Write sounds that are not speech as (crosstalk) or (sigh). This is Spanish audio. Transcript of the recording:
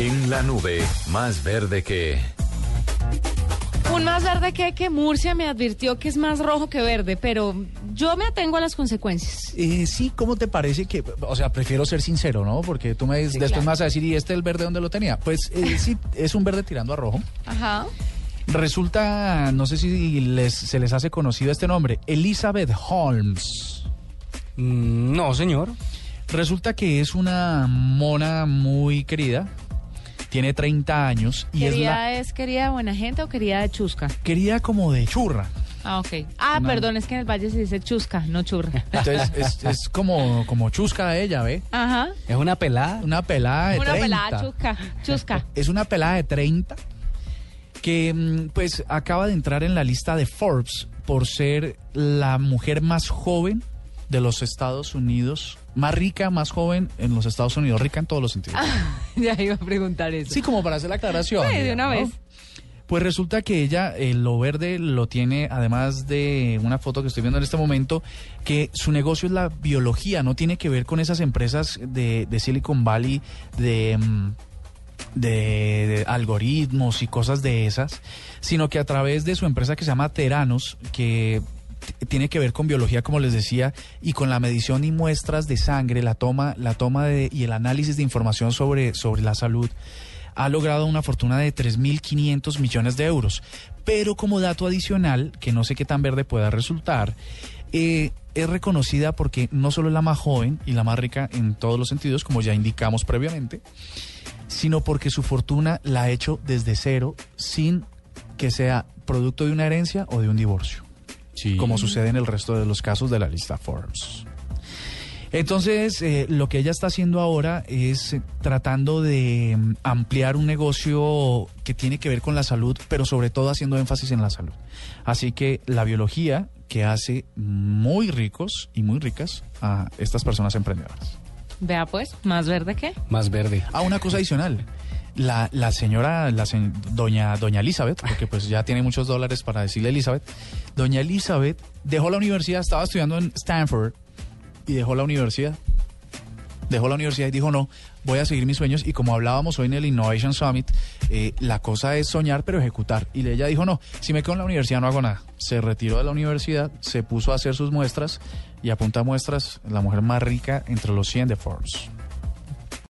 En la nube, más verde que... Un más verde que que Murcia me advirtió que es más rojo que verde, pero yo me atengo a las consecuencias. Eh, sí, ¿cómo te parece que, o sea, prefiero ser sincero, ¿no? Porque tú me dices, después claro. me vas a decir, ¿y este el verde dónde lo tenía? Pues eh, (laughs) sí, es un verde tirando a rojo. Ajá. Resulta, no sé si les, se les hace conocido este nombre, Elizabeth Holmes. Mm, No, señor. Resulta que es una mona muy querida, tiene 30 años y es ¿Quería la es querida buena gente o quería de chusca? querida como de churra. Ah, ok. Ah, Una- perdón, es que en el valle se dice chusca, no churra. Entonces es, es como, como chusca ella, ¿ve? Ajá. Es una pelada. Una pelada de Una 30. pelada chusca, chusca. Es una pelada de 30 que mm, pues acaba de entrar en la lista de Forbes por ser la mujer más joven de los Estados Unidos, más rica, más joven en los Estados Unidos, rica en todos los sentidos. (laughs) ya iba a preguntar eso. Sí, como para hacer la aclaración. Sí, de una ¿no? vez. Pues resulta que ella, eh, lo verde lo tiene, además de una foto que estoy viendo en este momento, que su negocio es la biología, no tiene que ver con esas empresas de, de Silicon Valley, de, mm, de, de algoritmos y cosas de esas, sino que a través de su empresa que se llama Teranos, que tiene que ver con biología, como les decía, y con la medición y muestras de sangre, la toma, la toma de, y el análisis de información sobre, sobre la salud, ha logrado una fortuna de 3.500 millones de euros. Pero como dato adicional, que no sé qué tan verde pueda resultar, eh, es reconocida porque no solo es la más joven y la más rica en todos los sentidos, como ya indicamos previamente, sino porque su fortuna la ha hecho desde cero sin que sea producto de una herencia o de un divorcio, Sí. como sucede en el resto de los casos de la lista Forbes. Entonces, eh, lo que ella está haciendo ahora es eh, tratando de mm, ampliar un negocio que tiene que ver con la salud, pero sobre todo haciendo énfasis en la salud. Así que la biología que hace muy ricos y muy ricas a estas personas emprendedoras. Vea pues, más verde que. Más verde. Ah, una cosa adicional. La, la señora, la doña, doña Elizabeth, porque pues ya tiene muchos dólares para decirle Elizabeth, doña Elizabeth dejó la universidad, estaba estudiando en Stanford y dejó la universidad. Dejó la universidad y dijo, no, voy a seguir mis sueños. Y como hablábamos hoy en el Innovation Summit, eh, la cosa es soñar pero ejecutar. Y ella dijo, no, si me quedo en la universidad no hago nada. Se retiró de la universidad, se puso a hacer sus muestras y apunta muestras, la mujer más rica entre los 100 de Forbes.